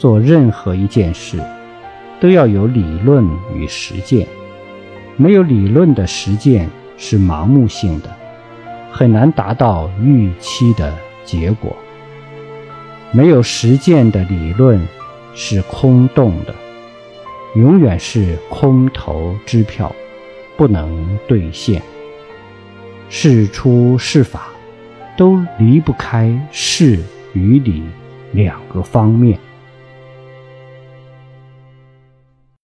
做任何一件事，都要有理论与实践。没有理论的实践是盲目性的，很难达到预期的结果。没有实践的理论是空洞的，永远是空头支票，不能兑现。事出事法，都离不开事与理两个方面。